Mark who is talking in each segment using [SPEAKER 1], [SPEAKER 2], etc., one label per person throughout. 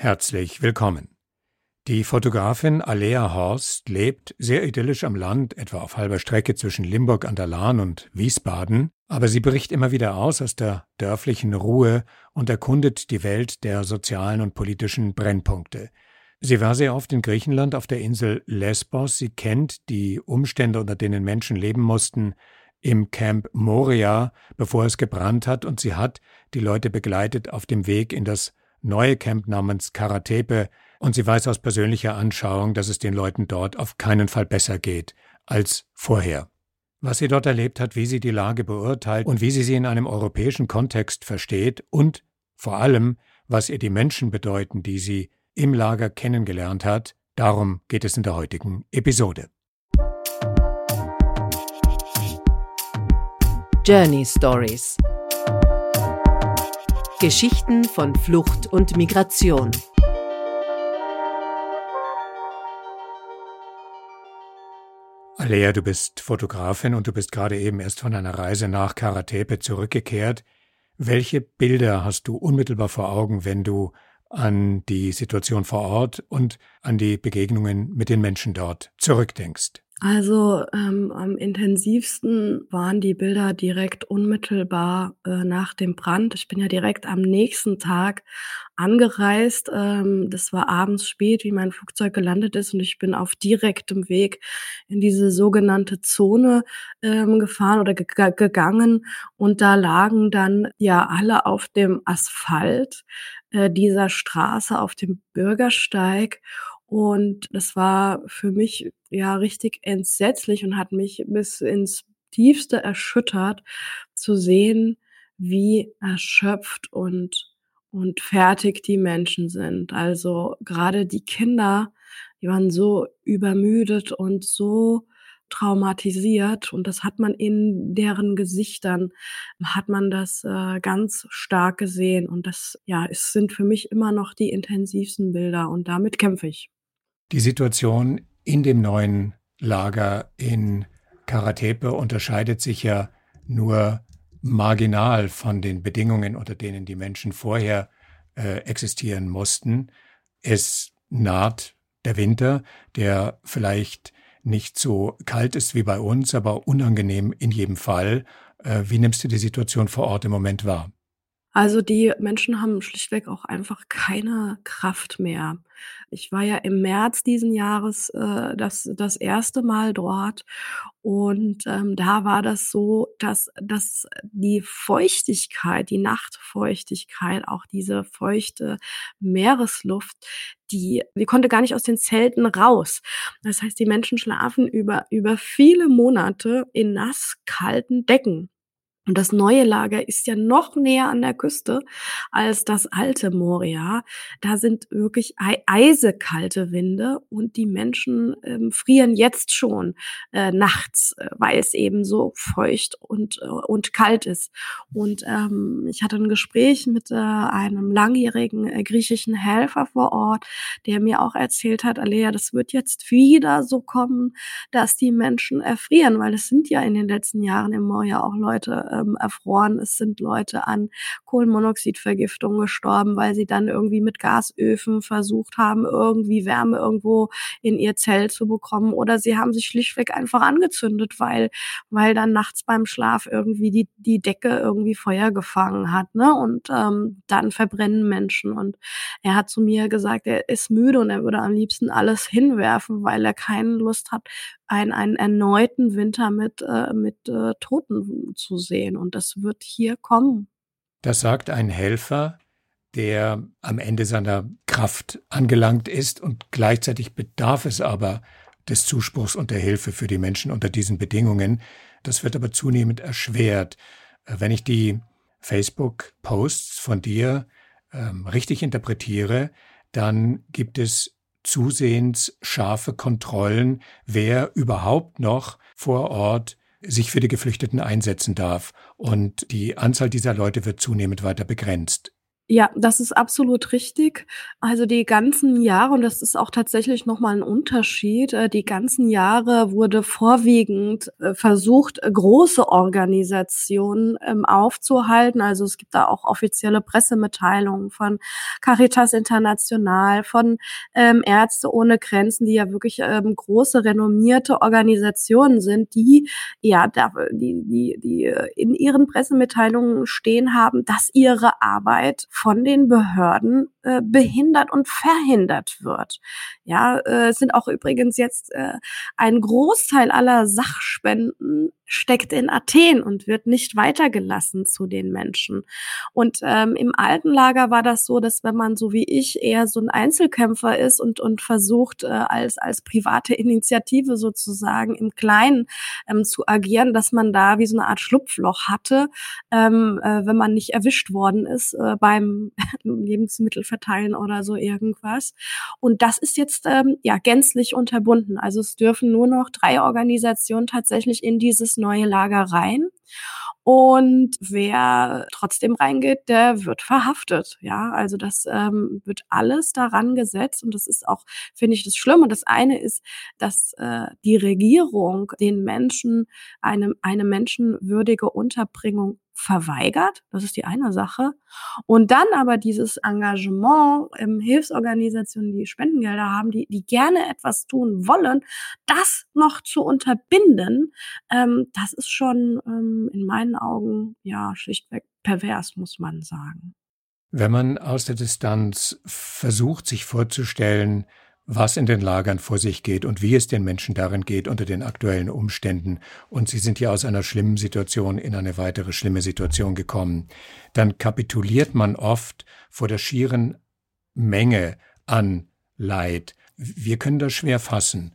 [SPEAKER 1] Herzlich willkommen. Die Fotografin Alea Horst lebt sehr idyllisch am Land, etwa auf halber Strecke zwischen Limburg an der Lahn und Wiesbaden, aber sie bricht immer wieder aus aus der dörflichen Ruhe und erkundet die Welt der sozialen und politischen Brennpunkte. Sie war sehr oft in Griechenland auf der Insel Lesbos, sie kennt die Umstände, unter denen Menschen leben mussten, im Camp Moria, bevor es gebrannt hat, und sie hat die Leute begleitet auf dem Weg in das neue Camp namens Karatepe und sie weiß aus persönlicher Anschauung, dass es den Leuten dort auf keinen Fall besser geht als vorher. Was sie dort erlebt hat, wie sie die Lage beurteilt und wie sie sie in einem europäischen Kontext versteht und vor allem, was ihr die Menschen bedeuten, die sie im Lager kennengelernt hat, darum geht es in der heutigen Episode.
[SPEAKER 2] Journey Stories Geschichten von Flucht und Migration.
[SPEAKER 1] Alea, du bist Fotografin und du bist gerade eben erst von einer Reise nach Karatepe zurückgekehrt. Welche Bilder hast du unmittelbar vor Augen, wenn du an die Situation vor Ort und an die Begegnungen mit den Menschen dort zurückdenkst?
[SPEAKER 3] Also ähm, am intensivsten waren die Bilder direkt unmittelbar äh, nach dem Brand. Ich bin ja direkt am nächsten Tag angereist. Ähm, das war abends spät, wie mein Flugzeug gelandet ist und ich bin auf direktem Weg in diese sogenannte Zone ähm, gefahren oder ge gegangen und da lagen dann ja alle auf dem Asphalt äh, dieser Straße auf dem Bürgersteig und das war für mich ja richtig entsetzlich und hat mich bis ins Tiefste erschüttert zu sehen, wie erschöpft und, und fertig die Menschen sind. Also gerade die Kinder, die waren so übermüdet und so traumatisiert und das hat man in deren Gesichtern, hat man das äh, ganz stark gesehen und das, ja, es sind für mich immer noch die intensivsten Bilder und damit kämpfe ich.
[SPEAKER 1] Die Situation in dem neuen Lager in Karatepe unterscheidet sich ja nur marginal von den Bedingungen, unter denen die Menschen vorher äh, existieren mussten. Es naht der Winter, der vielleicht nicht so kalt ist wie bei uns, aber unangenehm in jedem Fall. Äh, wie nimmst du die Situation vor Ort im Moment wahr?
[SPEAKER 3] Also die Menschen haben schlichtweg auch einfach keine Kraft mehr. Ich war ja im März diesen Jahres äh, das, das erste Mal dort und ähm, da war das so, dass, dass die Feuchtigkeit, die Nachtfeuchtigkeit, auch diese feuchte Meeresluft, die, die konnte gar nicht aus den Zelten raus. Das heißt, die Menschen schlafen über, über viele Monate in nass kalten Decken. Und das neue Lager ist ja noch näher an der Küste als das alte Moria. Da sind wirklich eisekalte Winde und die Menschen ähm, frieren jetzt schon äh, nachts, äh, weil es eben so feucht und, äh, und kalt ist. Und ähm, ich hatte ein Gespräch mit äh, einem langjährigen äh, griechischen Helfer vor Ort, der mir auch erzählt hat, Alea, das wird jetzt wieder so kommen, dass die Menschen erfrieren, weil es sind ja in den letzten Jahren im Moria auch Leute ähm, erfroren. Es sind Leute an Kohlenmonoxidvergiftung gestorben, weil sie dann irgendwie mit Gasöfen versucht haben, irgendwie Wärme irgendwo in ihr Zelt zu bekommen. Oder sie haben sich schlichtweg einfach angezündet, weil, weil dann nachts beim Schlaf irgendwie die, die Decke irgendwie Feuer gefangen hat. Ne? Und ähm, dann verbrennen Menschen. Und er hat zu mir gesagt, er ist müde und er würde am liebsten alles hinwerfen, weil er keine Lust hat, einen, einen erneuten Winter mit, äh, mit äh, Toten zu sehen. Und das wird hier kommen.
[SPEAKER 1] Das sagt ein Helfer, der am Ende seiner Kraft angelangt ist und gleichzeitig bedarf es aber des Zuspruchs und der Hilfe für die Menschen unter diesen Bedingungen. Das wird aber zunehmend erschwert. Wenn ich die Facebook-Posts von dir ähm, richtig interpretiere, dann gibt es zusehends scharfe Kontrollen, wer überhaupt noch vor Ort sich für die Geflüchteten einsetzen darf. Und die Anzahl dieser Leute wird zunehmend weiter begrenzt.
[SPEAKER 3] Ja, das ist absolut richtig. Also, die ganzen Jahre und das ist auch tatsächlich noch mal 'n Unterschied, äh, die ganzen Jahre wurde vorwiegend, äh, versucht, äh, große Organisationen, ähm, aufzuhalten. Also, es gibt da auch offizielle Pressemitteilungen von Caritas International, von, ähm, Ärzte ohne Grenzen, die ja wirklich, ähm, große renommierte Organisationen sind, die ja, die die die in ihren Pressemitteilungen stehen haben, dass ihre Arbeit von den Behörden äh, behindert und verhindert wird. Ja, äh, sind auch übrigens jetzt äh, ein Großteil aller Sachspenden steckt in Athen und wird nicht weitergelassen zu den Menschen. Und ähm, im alten Lager war das so, dass wenn man so wie ich eher so ein Einzelkämpfer ist und und versucht äh, als als private Initiative sozusagen im Kleinen ähm, zu agieren, dass man da wie so eine Art Schlupfloch hatte, ähm, äh, wenn man nicht erwischt worden ist äh, beim Lebensmittel verteilen oder so irgendwas. Und das ist jetzt ähm, ja gänzlich unterbunden. Also es dürfen nur noch drei Organisationen tatsächlich in dieses neue Lager rein. Und wer trotzdem reingeht, der wird verhaftet. Ja, also das ähm, wird alles daran gesetzt und das ist auch, finde ich, das Schlimme. Das eine ist, dass äh, die Regierung den Menschen eine, eine menschenwürdige Unterbringung verweigert. Das ist die eine Sache. Und dann aber dieses Engagement im Hilfsorganisationen, die Spendengelder haben, die, die gerne etwas tun wollen, das noch zu unterbinden, ähm, das ist schon ähm, in meinen Augen ja schlichtweg pervers, muss man sagen.
[SPEAKER 1] Wenn man aus der Distanz versucht, sich vorzustellen, was in den Lagern vor sich geht und wie es den Menschen darin geht unter den aktuellen Umständen. Und sie sind ja aus einer schlimmen Situation in eine weitere schlimme Situation gekommen. Dann kapituliert man oft vor der schieren Menge an Leid. Wir können das schwer fassen.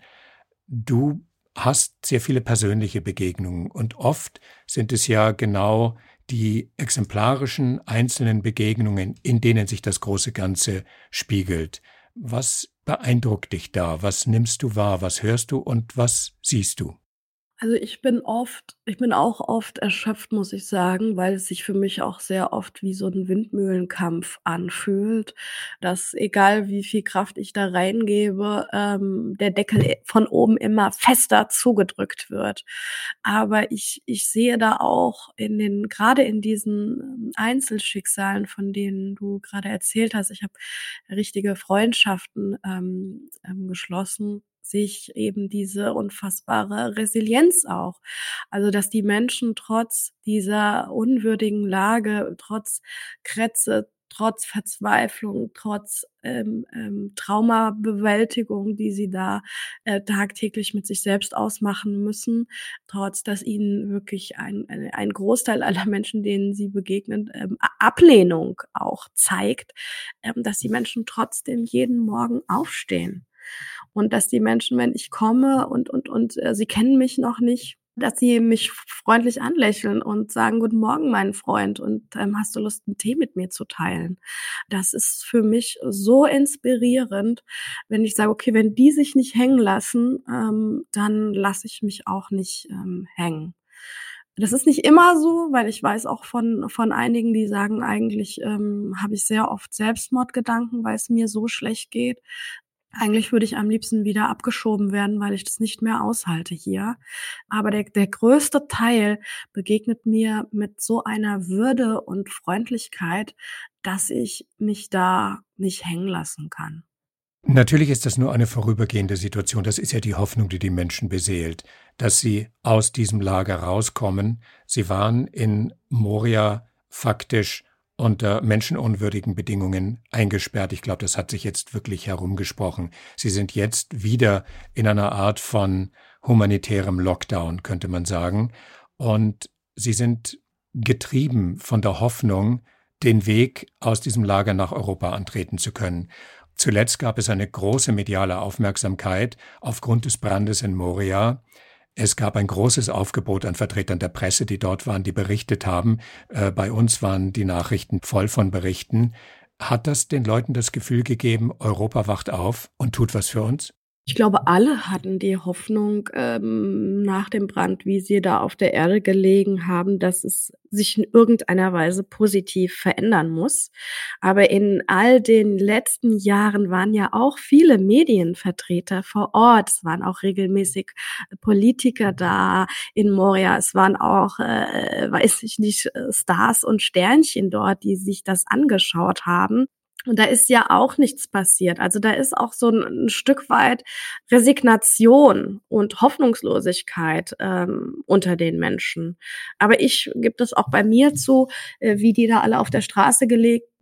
[SPEAKER 1] Du hast sehr viele persönliche Begegnungen und oft sind es ja genau die exemplarischen einzelnen Begegnungen, in denen sich das große Ganze spiegelt. Was beeindruckt dich da? Was nimmst du wahr? Was hörst du und was siehst du?
[SPEAKER 3] Also, ich bin oft ich bin auch oft erschöpft, muss ich sagen, weil es sich für mich auch sehr oft wie so 'n Windmühlenkampf anfühlt, dass egal wie viel Kraft ich da reingebe, ähm, der Deckel von oben immer fester zugedrückt wird. Aber ich ich sehe da auch in den grade in diesen ähm, Einzelschicksalen, von denen du grade erzählt hast ich habe richtige Freundschaften, ähm, ähm, geschlossen sich eben diese unfassbare Resilienz auch. Also, dass die Menschen trotz dieser unwürdigen Lage, trotz Krätze, trotz Verzweiflung, trotz ähm, ähm, Traumabewältigung, die sie da äh, tagtäglich mit sich selbst ausmachen müssen, trotz dass ihnen wirklich ein, ein Großteil aller Menschen, denen sie begegnen, ähm, Ablehnung auch zeigt, ähm, dass die Menschen trotzdem jeden Morgen aufstehen und dass die Menschen, wenn ich komme und und und äh, sie kennen mich noch nicht, dass sie mich freundlich anlächeln und sagen: „Guten Morgen, mein Freund und, ähm, hast du Lust, einen Tee mit mir zu teilen?“ Das ist für mich so inspirierend, wenn ich sage: „Okay, wenn die sich nicht hängen lassen, ähm, dann lasse ich mich auch nicht, ähm, hängen.“ Das ist nicht immer so, weil ich weiß auch von von einigen, die sagen: „Eigentlich, ähm, habe ich sehr oft Selbstmordgedanken, weil es mir so schlecht geht.“ Eigentlich würde ich am liebsten wieder abgeschoben werden, weil ich das nicht mehr aushalte hier. Aber der, der größte Teil begegnet mir mit so einer Würde und Freundlichkeit, dass ich mich da nicht hängen lassen kann.
[SPEAKER 1] Natürlich ist das nur eine vorübergehende Situation. Das ist ja die Hoffnung, die die Menschen beseelt, dass sie aus diesem Lager rauskommen. Sie waren in Moria faktisch unter menschenunwürdigen Bedingungen eingesperrt. Ich glaube, das hat sich jetzt wirklich herumgesprochen. Sie sind jetzt wieder in einer Art von humanitärem Lockdown, könnte man sagen. Und sie sind getrieben von der Hoffnung, den Weg aus diesem Lager nach Europa antreten zu können. Zuletzt gab es eine große mediale Aufmerksamkeit aufgrund des Brandes in Moria. Es gab ein großes Aufgebot an Vertretern der Presse, die dort waren, die berichtet haben. Äh, bei uns waren die Nachrichten voll von Berichten. Hat das den Leuten das Gefühl gegeben, Europa wacht auf und tut was für uns?
[SPEAKER 3] Ich glaube, alle hatten die Hoffnung, ähm, nach dem Brand, wie sie da auf der Erde gelegen haben, dass es sich in irgendeiner Weise positiv verändern muss. Aber in all den letzten Jahren waren ja auch viele Medienvertreter vor Ort. Es waren auch regelmäßig Politiker da in Moria. Es waren auch, äh, weiß ich nicht, Stars und Sternchen dort, die sich das angeschaut haben. Und da ist ja auch nichts passiert. Also da ist auch so ein, ein Stück weit Resignation und Hoffnungslosigkeit ähm, unter den Menschen. Aber ich gibt es auch bei mir zu, äh, wie die da alle auf der Straße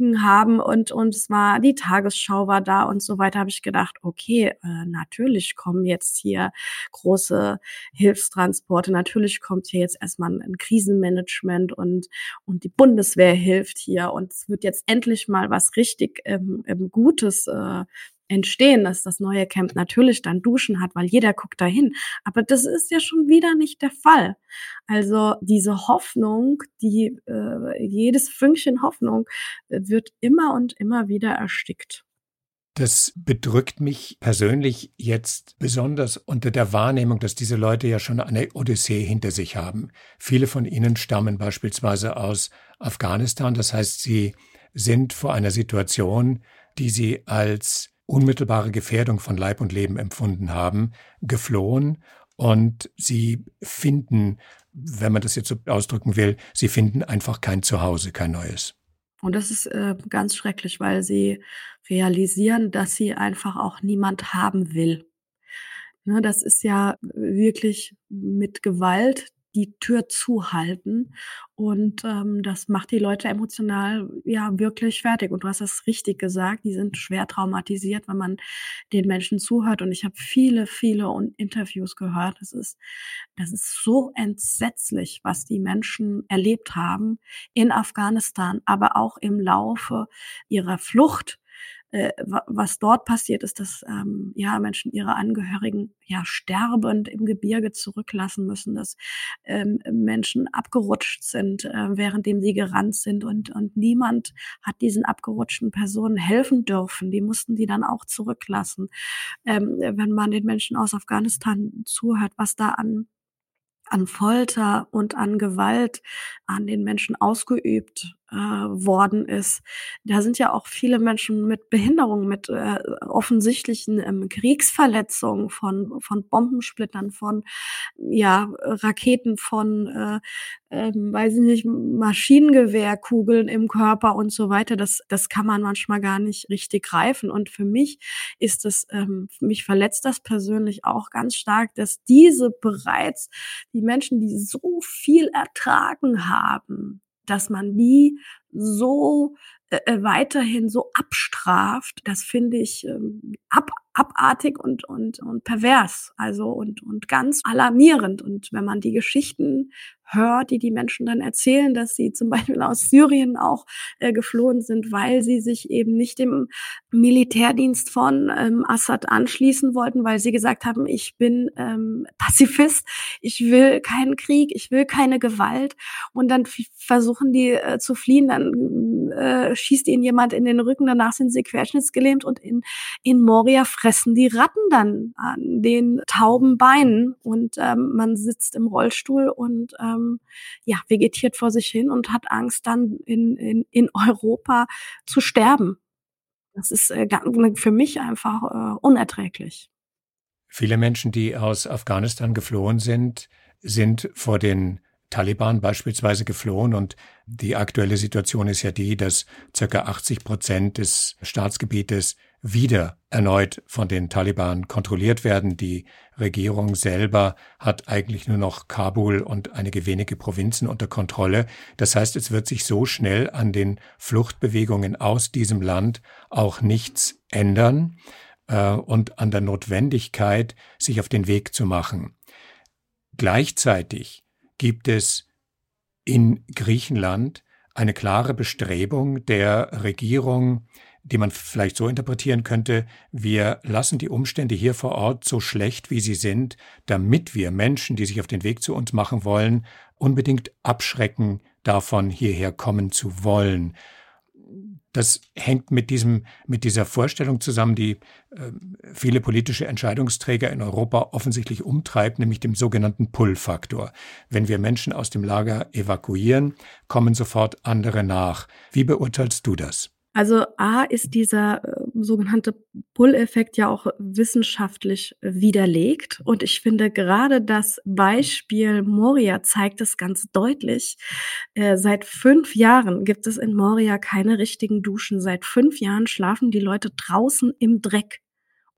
[SPEAKER 3] gelegen haben und und es war die Tagesschau war da und so weiter. Habe ich gedacht, okay, äh, natürlich kommen jetzt hier große Hilfstransporte. Natürlich kommt hier jetzt erstmal ein Krisenmanagement und und die Bundeswehr hilft hier und es wird jetzt endlich mal was richtig richtig ähm, ähm, Gutes äh, entstehen, dass das neue Camp natürlich dann Duschen hat, weil jeder guckt dahin. Aber das ist ja schon wieder nicht der Fall. Also diese Hoffnung, die äh, jedes Fünkchen Hoffnung äh, wird immer und immer wieder erstickt.
[SPEAKER 1] Das bedrückt mich persönlich jetzt besonders unter der Wahrnehmung, dass diese Leute ja schon eine Odyssee hinter sich haben. Viele von ihnen stammen beispielsweise aus Afghanistan, das heißt, sie sind vor einer Situation, die sie als unmittelbare Gefährdung von Leib und Leben empfunden haben, geflohen und sie finden, wenn man das jetzt so ausdrücken will, sie finden einfach kein Zuhause, kein neues.
[SPEAKER 3] Und das ist äh, ganz schrecklich, weil sie realisieren, dass sie einfach auch niemand haben will. Ne, das ist ja wirklich mit Gewalt die Tür zuhalten. Und ähm, das macht die Leute emotional ja wirklich fertig. Und du hast das richtig gesagt, die sind schwer traumatisiert, wenn man den Menschen zuhört. Und ich habe viele, viele Interviews gehört. Das ist, das ist so entsetzlich, was die Menschen erlebt haben in Afghanistan, aber auch im Laufe ihrer Flucht äh, was dort passiert ist, dass ähm, ja Menschen ihre Angehörigen ja sterbend im Gebirge zurücklassen müssen, dass ähm, Menschen abgerutscht sind, äh, währenddem sie gerannt sind und und niemand hat diesen abgerutschten Personen helfen dürfen. Die mussten die dann auch zurücklassen. Ähm, wenn man den Menschen aus Afghanistan zuhört, was da an an Folter und an Gewalt an den Menschen ausgeübt äh, worden ist. Da sind ja auch viele Menschen mit Behinderungen, mit äh, offensichtlichen ähm, Kriegsverletzungen von, von Bombensplittern, von ja, Raketen, von, äh, äh, weiß ich nicht, Maschinengewehrkugeln im Körper und so weiter. Das, das kann man manchmal gar nicht richtig greifen. Und für mich ist es, ähm, mich verletzt das persönlich auch ganz stark, dass diese bereits, die Menschen, die so viel ertragen haben, dass man die so äh, äh, weiterhin so abstraft, das finde ich ähm, ab, abartig und, und, und pervers, also und, und ganz alarmierend. Und wenn man die Geschichten hört, die die Menschen dann erzählen, dass sie zum Beispiel aus Syrien auch äh, geflohen sind, weil sie sich eben nicht dem Militärdienst von ähm, Assad anschließen wollten, weil sie gesagt haben, ich bin ähm, Pazifist, ich will keinen Krieg, ich will keine Gewalt. Und dann versuchen die äh, zu fliehen, dann äh, schießt ihnen jemand in den Rücken, danach sind sie querschnittsgelähmt und in, in Moria fressen die Ratten dann an den tauben Beinen und ähm, man sitzt im Rollstuhl und ähm, ja, vegetiert vor sich hin und hat Angst, dann in, in, in Europa zu sterben. Das ist äh, für mich einfach äh, unerträglich.
[SPEAKER 1] Viele Menschen, die aus Afghanistan geflohen sind, sind vor den Taliban beispielsweise geflohen und die aktuelle Situation ist ja die, dass circa 80 Prozent des Staatsgebietes wieder erneut von den Taliban kontrolliert werden. Die Regierung selber hat eigentlich nur noch Kabul und einige wenige Provinzen unter Kontrolle. Das heißt, es wird sich so schnell an den Fluchtbewegungen aus diesem Land auch nichts ändern äh, und an der Notwendigkeit, sich auf den Weg zu machen. Gleichzeitig gibt es in Griechenland eine klare Bestrebung der Regierung, die man vielleicht so interpretieren könnte, wir lassen die Umstände hier vor Ort so schlecht, wie sie sind, damit wir Menschen, die sich auf den Weg zu uns machen wollen, unbedingt abschrecken davon, hierher kommen zu wollen. Das hängt mit diesem, mit dieser Vorstellung zusammen, die äh, viele politische Entscheidungsträger in Europa offensichtlich umtreibt, nämlich dem sogenannten Pull-Faktor. Wenn wir Menschen aus dem Lager evakuieren, kommen sofort andere nach. Wie beurteilst du das?
[SPEAKER 3] Also A ist dieser äh, sogenannte Pull-Effekt ja auch wissenschaftlich widerlegt. Und ich finde gerade das Beispiel Moria zeigt es ganz deutlich. Äh, seit fünf Jahren gibt es in Moria keine richtigen Duschen. Seit fünf Jahren schlafen die Leute draußen im Dreck.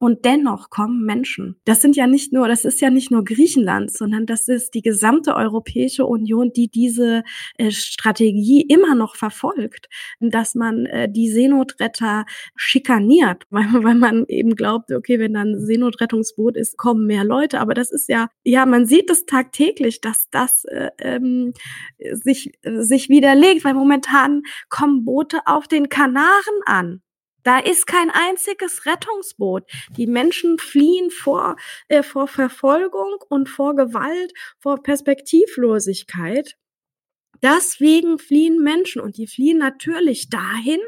[SPEAKER 3] Und dennoch kommen Menschen. Das sind ja nicht nur, das ist ja nicht nur Griechenland, sondern das ist die gesamte Europäische Union, die diese äh, Strategie immer noch verfolgt, dass man äh, die Seenotretter schikaniert, weil, weil man eben glaubt, okay, wenn dann Seenotrettungsboot ist, kommen mehr Leute. Aber das ist ja, ja, man sieht es tagtäglich, dass das äh, ähm, sich, sich widerlegt, weil momentan kommen Boote auf den Kanaren an. Da ist kein einziges Rettungsboot. Die Menschen fliehen vor, äh, vor Verfolgung und vor Gewalt, vor Perspektivlosigkeit. Deswegen fliehen Menschen und die fliehen natürlich dahin,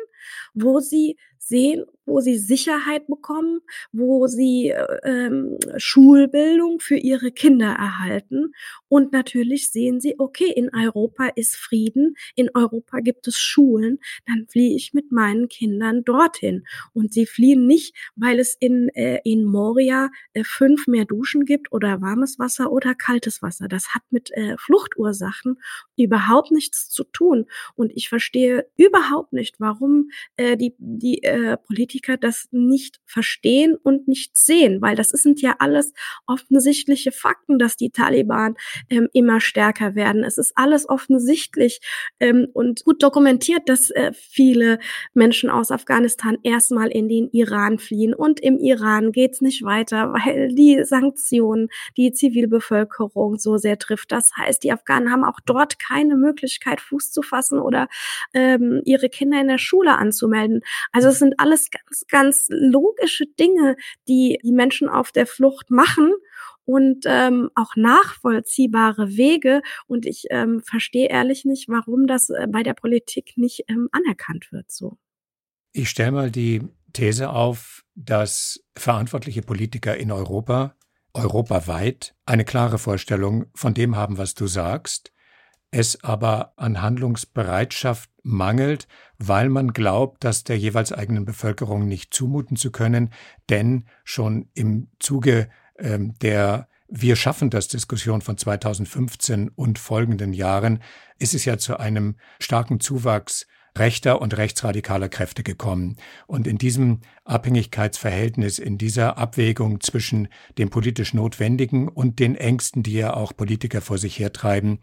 [SPEAKER 3] wo sie sehen, wo sie Sicherheit bekommen, wo sie äh, ähm, Schulbildung für ihre Kinder erhalten. Und natürlich sehen sie, okay, in Europa ist Frieden, in Europa gibt es Schulen, dann fliehe ich mit meinen Kindern dorthin. Und sie fliehen nicht, weil es in, äh, in Moria äh, fünf mehr Duschen gibt oder warmes Wasser oder kaltes Wasser. Das hat mit äh, Fluchtursachen überhaupt nichts zu tun. Und ich verstehe überhaupt nicht, warum äh, die, die äh, Politiker Politiker das nicht verstehen und nicht sehen, weil das sind ja alles offensichtliche Fakten, dass die Taliban ähm, immer stärker werden. Es ist alles offensichtlich ähm, und gut dokumentiert, dass äh, viele Menschen aus Afghanistan erstmal in den Iran fliehen und im Iran geht's nicht weiter, weil die Sanktionen die Zivilbevölkerung so sehr trifft. Das heißt, die Afghanen haben auch dort keine Möglichkeit, Fuß zu fassen oder ähm, ihre Kinder in der Schule anzumelden. Also es sind alles ganz, ganz logische Dinge, die die Menschen auf der Flucht machen und ähm, auch nachvollziehbare Wege. Und ich ähm, verstehe ehrlich nicht, warum das äh, bei der Politik nicht ähm, anerkannt wird. So.
[SPEAKER 1] Ich stelle mal die These auf, dass verantwortliche Politiker in Europa, europaweit, eine klare Vorstellung von dem haben, was du sagst, es aber an Handlungsbereitschaft mangelt, weil man glaubt, das der jeweils eigenen Bevölkerung nicht zumuten zu können, denn schon im Zuge ähm, der wir schaffen das Diskussion von 2015 und folgenden Jahren ist es ja zu einem starken Zuwachs rechter und rechtsradikaler Kräfte gekommen. Und in diesem Abhängigkeitsverhältnis, in dieser Abwägung zwischen dem politisch Notwendigen und den Ängsten, die ja auch Politiker vor sich hertreiben,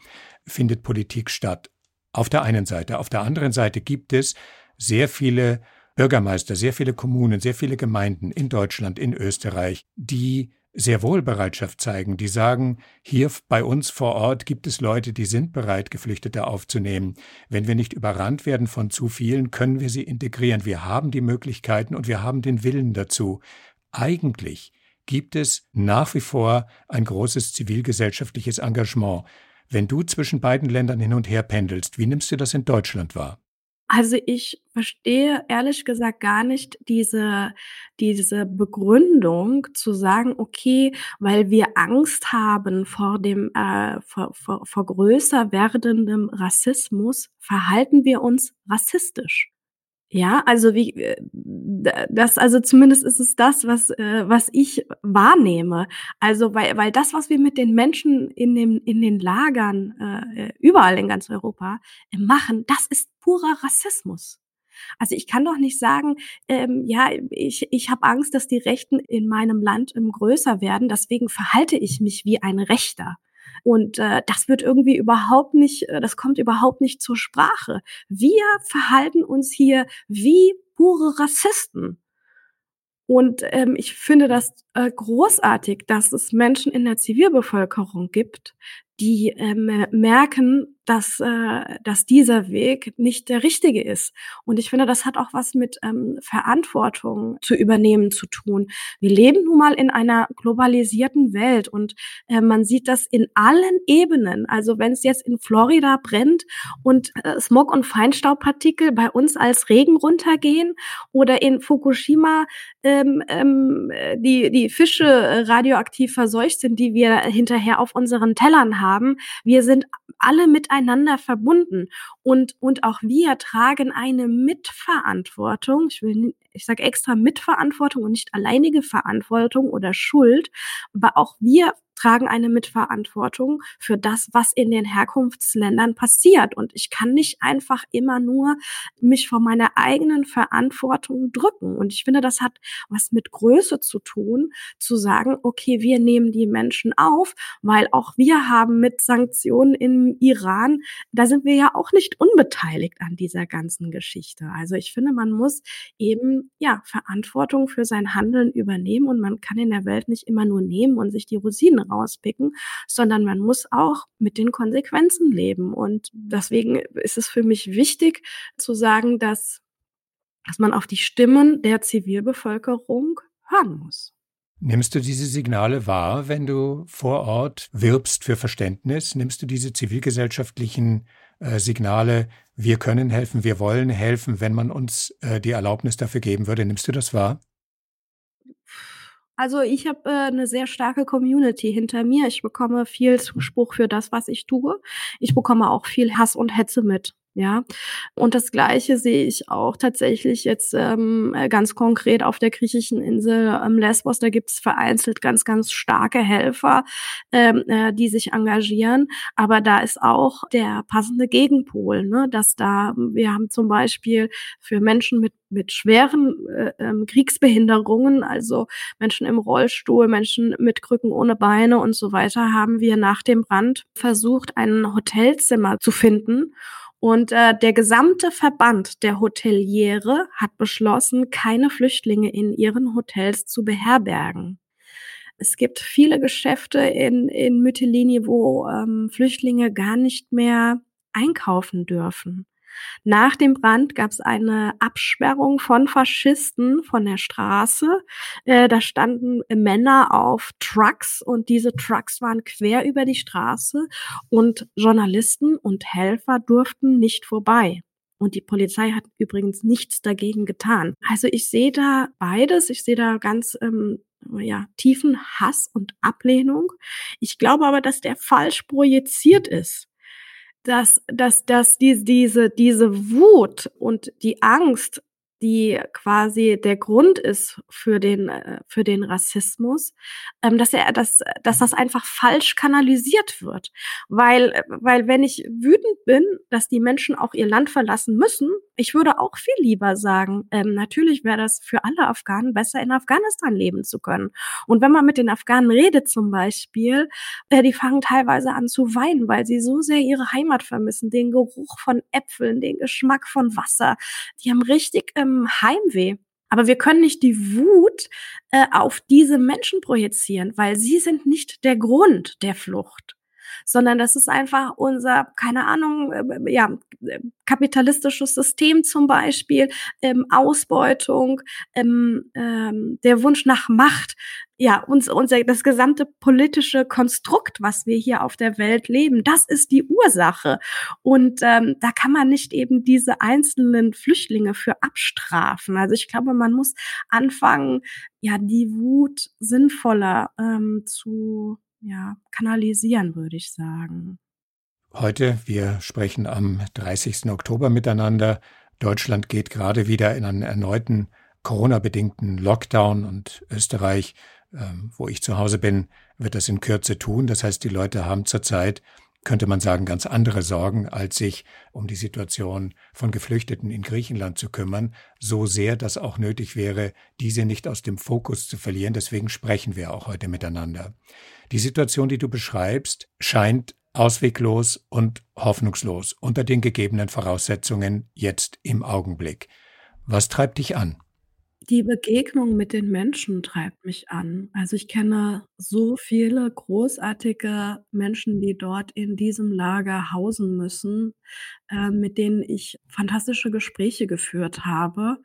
[SPEAKER 1] findet Politik statt. Auf der einen Seite. Auf der anderen Seite gibt es sehr viele Bürgermeister, sehr viele Kommunen, sehr viele Gemeinden in Deutschland, in Österreich, die sehr wohl Bereitschaft zeigen, die sagen, hier bei uns vor Ort gibt es Leute, die sind bereit, Geflüchtete aufzunehmen. Wenn wir nicht überrannt werden von zu vielen, können wir sie integrieren. Wir haben die Möglichkeiten und wir haben den Willen dazu. Eigentlich gibt es nach wie vor ein großes zivilgesellschaftliches Engagement. Wenn du zwischen beiden Ländern hin und her pendelst, wie nimmst du das in Deutschland wahr?
[SPEAKER 3] Also ich verstehe ehrlich gesagt gar nicht diese, diese Begründung zu sagen, okay, weil wir Angst haben vor dem, äh, vor, vor, vor größer werdendem Rassismus, verhalten wir uns rassistisch. Ja, also wie äh, das, also zumindest ist es das, was äh, was ich wahrnehme. Also weil weil das, was wir mit den Menschen in den in den Lagern äh, überall in ganz Europa machen, das ist purer Rassismus. Also ich kann doch nicht sagen, ähm, ja, ich, ich habe Angst, dass die Rechten in meinem Land ähm, größer werden, deswegen verhalte ich mich wie ein Rechter. Und äh, das wird irgendwie überhaupt nicht, äh, das kommt überhaupt nicht zur Sprache. Wir verhalten uns hier wie pure Rassisten. Und ähm, ich finde das äh, großartig, dass es Menschen in der Zivilbevölkerung gibt, die ähm, merken, dass, äh, dass dieser Weg nicht der richtige ist. Und ich finde, das hat auch was mit ähm, Verantwortung zu übernehmen zu tun. Wir leben nun mal in einer globalisierten Welt und äh, man sieht das in allen Ebenen. Also wenn es jetzt in Florida brennt und äh, Smog- und Feinstaubpartikel bei uns als Regen runtergehen oder in Fukushima ähm, ähm, die, die Fische äh, radioaktiv verseucht sind, die wir hinterher auf unseren Tellern haben. Wir sind alle miteinander verbunden und, und auch wir tragen eine Mitverantwortung. Ich will, ich sage extra Mitverantwortung und nicht alleinige Verantwortung oder Schuld, aber auch wir tragen eine Mitverantwortung für das, was in den Herkunftsländern passiert. Und ich kann nicht einfach immer nur mich vor meiner eigenen Verantwortung drücken. Und ich finde, das hat was mit Größe zu tun, zu sagen, okay, wir nehmen die Menschen auf, weil auch wir haben mit Sanktionen im Iran, da sind wir ja auch nicht unbeteiligt an dieser ganzen Geschichte. Also ich finde, man muss eben, ja, Verantwortung für sein Handeln übernehmen und man kann in der Welt nicht immer nur nehmen und sich die Rosinen rauspicken, sondern man muss auch mit den Konsequenzen leben. Und deswegen ist es für mich wichtig zu sagen, dass, dass man auf die Stimmen der Zivilbevölkerung hören muss.
[SPEAKER 1] Nimmst du diese Signale wahr, wenn du vor Ort wirbst für Verständnis? Nimmst du diese zivilgesellschaftlichen äh, Signale, wir können helfen, wir wollen helfen, wenn man uns äh, die Erlaubnis dafür geben würde? Nimmst du das wahr?
[SPEAKER 3] Also ich habe äh, 'ne sehr starke Community hinter mir. Ich bekomme viel Zuspruch für das, was ich tue. Ich bekomme auch viel Hass und Hetze mit. Ja, und das Gleiche sehe ich auch tatsächlich jetzt ähm, äh, ganz konkret auf der griechischen Insel ähm, Lesbos. Da gibt es vereinzelt ganz, ganz starke Helfer, ähm, äh, die sich engagieren. Aber da ist auch der passende Gegenpol, ne? dass da, wir haben zum Beispiel für Menschen mit mit schweren äh, ähm, Kriegsbehinderungen, also Menschen im Rollstuhl, Menschen mit Krücken ohne Beine und so weiter, haben wir nach dem Brand versucht, ein Hotelzimmer zu finden und äh, der gesamte Verband der Hoteliere hat beschlossen, keine Flüchtlinge in ihren Hotels zu beherbergen. Es gibt viele Geschäfte in, in Mytilini, wo ähm, Flüchtlinge gar nicht mehr einkaufen dürfen. Nach dem Brand gab es eine Absperrung von Faschisten von der Straße. Äh, da standen Männer auf Trucks und diese Trucks waren quer über die Straße und Journalisten und Helfer durften nicht vorbei. Und die Polizei hat übrigens nichts dagegen getan. Also ich sehe da beides. Ich sehe da ganz ähm, ja, tiefen Hass und Ablehnung. Ich glaube aber, dass der falsch projiziert ist dass, dass, dass die, diese, diese Wut und die Angst die quasi der Grund ist für den äh, für den Rassismus, ähm, dass er dass dass das einfach falsch kanalisiert wird, weil weil wenn ich wütend bin, dass die Menschen auch ihr Land verlassen müssen, ich würde auch viel lieber sagen, ähm, natürlich wäre das für alle Afghanen besser in Afghanistan leben zu können. Und wenn man mit den Afghanen redet zum Beispiel, äh, die fangen teilweise an zu weinen, weil sie so sehr ihre Heimat vermissen, den Geruch von Äpfeln, den Geschmack von Wasser. Die haben richtig ähm, Heimweh. Aber wir können nicht die Wut äh, auf diese Menschen projizieren, weil sie sind nicht der Grund der Flucht sondern das ist einfach unser, keine Ahnung, äh, ja, kapitalistisches System zum Beispiel, ähm, Ausbeutung, ähm, ähm, der Wunsch nach Macht, ja, uns, unser, das gesamte politische Konstrukt, was wir hier auf der Welt leben, das ist die Ursache. Und ähm, da kann man nicht eben diese einzelnen Flüchtlinge für abstrafen. Also ich glaube, man muss anfangen, ja, die Wut sinnvoller ähm, zu ja, kanalisieren, würde ich sagen.
[SPEAKER 1] Heute, wir sprechen am 30. Oktober miteinander. Deutschland geht gerade wieder in einen erneuten Corona-bedingten Lockdown und Österreich, ähm, wo ich zu Hause bin, wird das in Kürze tun. Das heißt, die Leute haben zurzeit könnte man sagen, ganz andere Sorgen, als sich um die Situation von Geflüchteten in Griechenland zu kümmern, so sehr das auch nötig wäre, diese nicht aus dem Fokus zu verlieren. Deswegen sprechen wir auch heute miteinander. Die Situation, die du beschreibst, scheint ausweglos und hoffnungslos unter den gegebenen Voraussetzungen jetzt im Augenblick. Was treibt dich an?
[SPEAKER 3] Die Begegnung mit den Menschen treibt mich an. Also, ich kenne so viele großartige Menschen, die dort in diesem Lager hausen müssen, äh, mit denen ich fantastische Gespräche geführt habe.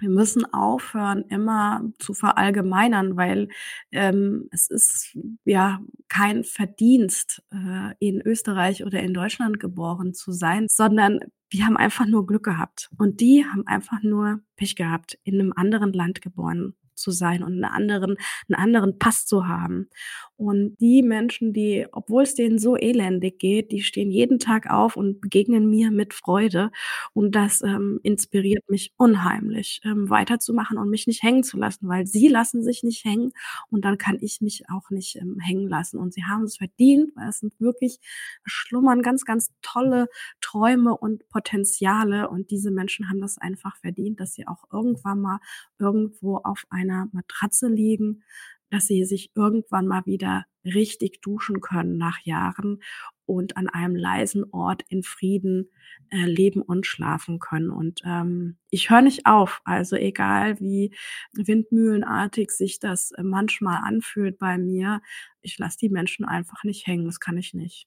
[SPEAKER 3] Wir müssen aufhören, immer zu verallgemeinern, weil, ähm, es ist ja kein Verdienst, äh, in Österreich oder in Deutschland geboren zu sein, sondern wir haben einfach nur Glück gehabt. Und die haben einfach nur Pech gehabt, in einem anderen Land geboren zu sein und einen anderen, einen anderen Pass zu haben. Und die Menschen, die, obwohl es denen so elendig geht, die stehen jeden Tag auf und begegnen mir mit Freude. Und das ähm, inspiriert mich unheimlich, ähm, weiterzumachen und mich nicht hängen zu lassen, weil sie lassen sich nicht hängen und dann kann ich mich auch nicht ähm, hängen lassen. Und sie haben es verdient, weil es sind wirklich schlummern ganz, ganz tolle Träume und Potenziale. Und diese Menschen haben das einfach verdient, dass sie auch irgendwann mal irgendwo auf einer Matratze liegen, dass sie sich irgendwann mal wieder richtig duschen können nach Jahren und an einem leisen Ort in Frieden äh, leben und schlafen können. Und ähm, ich höre nicht auf. Also egal wie windmühlenartig sich das manchmal anfühlt bei mir, ich lasse die Menschen einfach nicht hängen. Das kann ich nicht.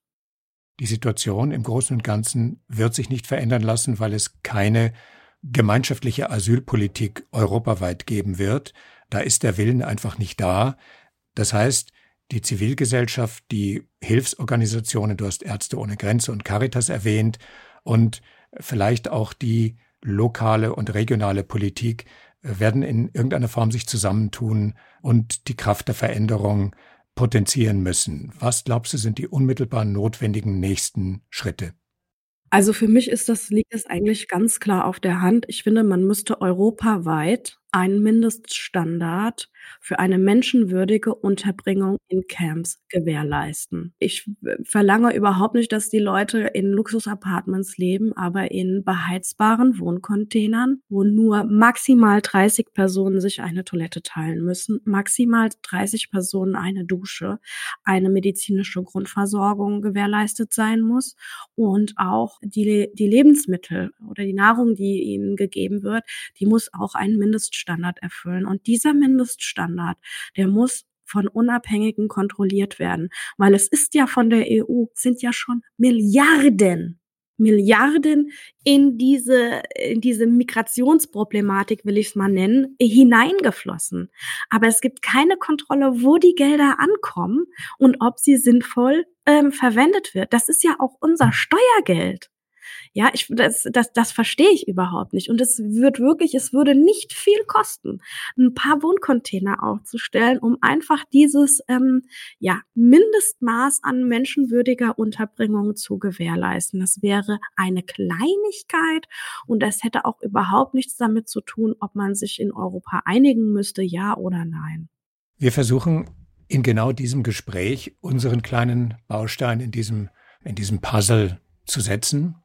[SPEAKER 1] Die Situation im Großen und Ganzen wird sich nicht verändern lassen, weil es keine gemeinschaftliche Asylpolitik europaweit geben wird. Da ist der Willen einfach nicht da. Das heißt, die Zivilgesellschaft, die Hilfsorganisationen, du hast Ärzte ohne Grenze und Caritas erwähnt, und vielleicht auch die lokale und regionale Politik äh, werden in irgendeiner Form sich zusammentun und die Kraft der Veränderung potenzieren müssen. Was glaubst du, sind die unmittelbar notwendigen nächsten Schritte?
[SPEAKER 3] Also für mich ist das liegt es eigentlich ganz klar auf der Hand. Ich finde, man müsste europaweit einen Mindeststandard für eine menschenwürdige Unterbringung in Camps gewährleisten. Ich verlange überhaupt nicht, dass die Leute in Luxusapartments leben, aber in beheizbaren Wohncontainern, wo nur maximal 30 Personen sich eine Toilette teilen müssen, maximal 30 Personen eine Dusche, eine medizinische Grundversorgung gewährleistet sein muss und auch die, die Lebensmittel oder die Nahrung, die ihnen gegeben wird, die muss auch einen Mindeststandard erfüllen. Und dieser Mindeststandard Mindeststandard, der muss von Unabhängigen kontrolliert werden, weil es ist ja von der EU, sind ja schon Milliarden Milliarden in diese, in diese Migrationsproblematik, will ich es mal nennen, hineingeflossen. Aber es gibt keine Kontrolle, wo die Gelder ankommen und ob sie sinnvoll ähm, verwendet wird. Das ist ja auch unser Steuergeld. Ja, ich, das, das, das verstehe ich überhaupt nicht. Und es wird wirklich, es würde nicht viel kosten, ein paar Wohncontainer aufzustellen, um einfach dieses ähm, ja, Mindestmaß an menschenwürdiger Unterbringung zu gewährleisten. Das wäre eine Kleinigkeit und das hätte auch überhaupt nichts damit zu tun, ob man sich in Europa einigen müsste, ja oder nein.
[SPEAKER 1] Wir versuchen in genau diesem Gespräch unseren kleinen Baustein in diesem, in diesem Puzzle zu setzen,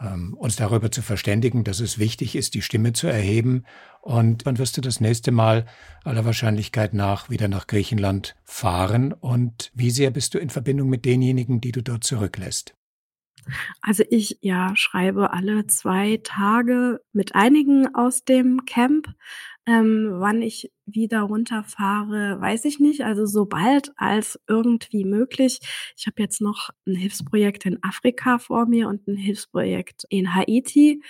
[SPEAKER 1] ähm, uns darüber zu verständigen, dass es wichtig ist, die Stimme zu erheben. Und dann wirst du das nächste Mal aller Wahrscheinlichkeit nach wieder nach Griechenland fahren. Und wie sehr bist du in Verbindung mit denjenigen, die du dort zurücklässt?
[SPEAKER 3] Also ich ja schreibe alle zwei Tage mit einigen aus dem Camp. Ähm, wann ich wieder runterfahre, weiß ich nicht. Also sobald als irgendwie möglich. Ich habe jetzt noch ein Hilfsprojekt in Afrika vor mir und ein Hilfsprojekt in Haiti.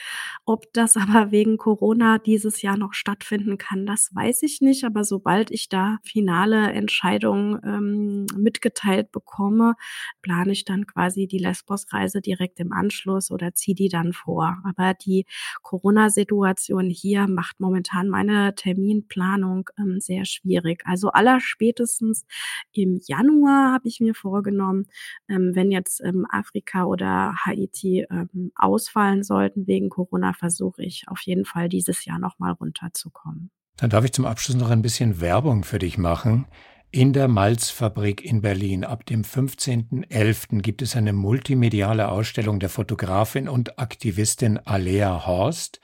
[SPEAKER 3] Ob das aber wegen Corona dieses Jahr noch stattfinden kann, das weiß ich nicht. Aber sobald ich da finale Entscheidungen ähm, mitgeteilt bekomme, plane ich dann quasi die Lesbos-Reise direkt im Anschluss oder ziehe die dann vor. Aber die Corona-Situation hier macht momentan meine Terminplanung ähm, sehr schwierig. Also allerspätestens im Januar habe ich mir vorgenommen, ähm, wenn jetzt ähm, Afrika oder Haiti ähm, ausfallen sollten wegen Corona, versuche ich auf jeden Fall dieses Jahr nochmal runterzukommen.
[SPEAKER 1] Dann darf ich zum Abschluss noch ein bisschen Werbung für dich machen. In der Malzfabrik in Berlin ab dem 15.11. gibt es eine multimediale Ausstellung der Fotografin und Aktivistin Alea Horst.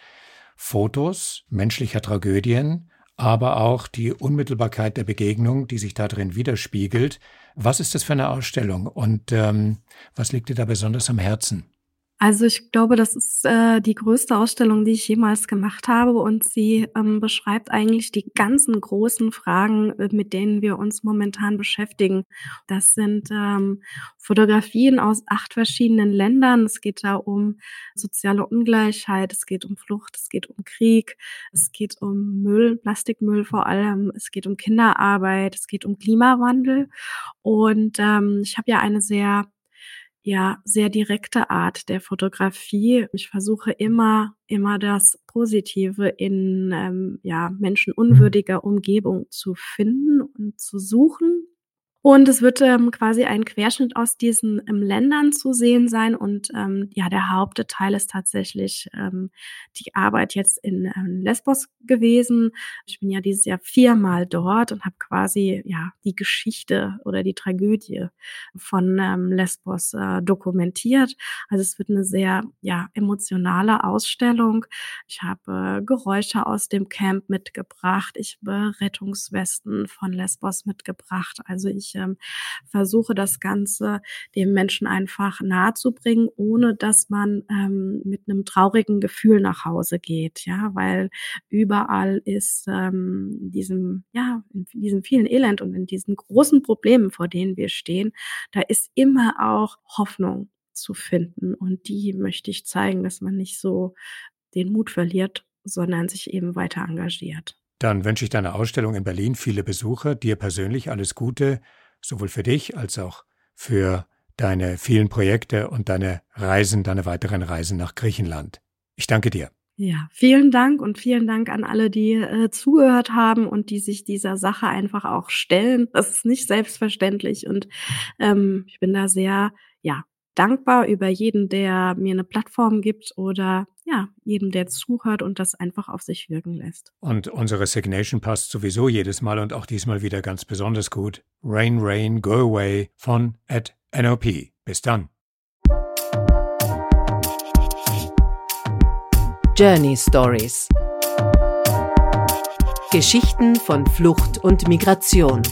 [SPEAKER 1] Fotos menschlicher Tragödien, aber auch die Unmittelbarkeit der Begegnung, die sich darin widerspiegelt. Was ist das für eine Ausstellung und ähm, was liegt dir da besonders am Herzen?
[SPEAKER 3] Also, ich glaube, das ist, äh, die größte Ausstellung, die ich jemals gemacht habe und sie, ähm, beschreibt eigentlich die ganzen großen Fragen, äh, mit denen wir uns momentan beschäftigen. Das sind, ähm, Fotografien aus 8 verschiedenen Ländern. Es geht da um soziale Ungleichheit, es geht um Flucht, es geht um Krieg, es geht um Müll, Plastikmüll vor allem, es geht um Kinderarbeit, es geht um Klimawandel. Und, ähm, ich habe ja eine sehr ja, sehr direkte Art der Fotografie. Ich versuche immer, immer das Positive in ähm, ja, menschenunwürdiger Umgebung zu finden und zu suchen und es wird, ähm, quasi ein Querschnitt aus diesen, ähm, Ländern zu sehen sein und, ähm, ja, der Hauptteil ist tatsächlich, ähm, die Arbeit jetzt in, ähm, Lesbos gewesen. Ich bin ja dieses Jahr viermal dort und habe quasi, ja, die Geschichte oder die Tragödie von, ähm, Lesbos, äh, dokumentiert. Also, es wird eine sehr, ja, emotionale Ausstellung. Ich habe, äh, Geräusche aus dem Camp mitgebracht. Ich habe Rettungswesten von Lesbos mitgebracht. Also, ich ähm, versuche das Ganze dem Menschen einfach nahezubringen, ohne dass man ähm, mit einem traurigen Gefühl nach Hause geht, ja, weil überall ist ähm, diesem, ja, in diesem vielen Elend und in diesen großen Problemen, vor denen wir stehen, da ist immer auch Hoffnung zu finden. Und die möchte ich zeigen, dass man nicht so den Mut verliert, sondern sich eben weiter engagiert.
[SPEAKER 1] Dann wünsche ich deiner Ausstellung in Berlin viele Besucher, dir persönlich alles Gute sowohl für dich als auch für deine vielen Projekte und deine Reisen, deine weiteren Reisen nach Griechenland. Ich danke dir.
[SPEAKER 3] Ja, vielen Dank und vielen Dank an alle, die äh, zugehört haben und die sich dieser Sache einfach auch stellen. Das ist nicht selbstverständlich und ähm, ich bin da sehr, ja, dankbar über jeden, der mir eine Plattform gibt oder ja, jedem, der zuhört und das einfach auf sich wirken lässt.
[SPEAKER 1] Und unsere Signation passt sowieso jedes Mal und auch diesmal wieder ganz besonders gut. Rain, Rain, Go Away von at NOP. Bis dann.
[SPEAKER 2] Journey Stories Geschichten von Flucht und Migration.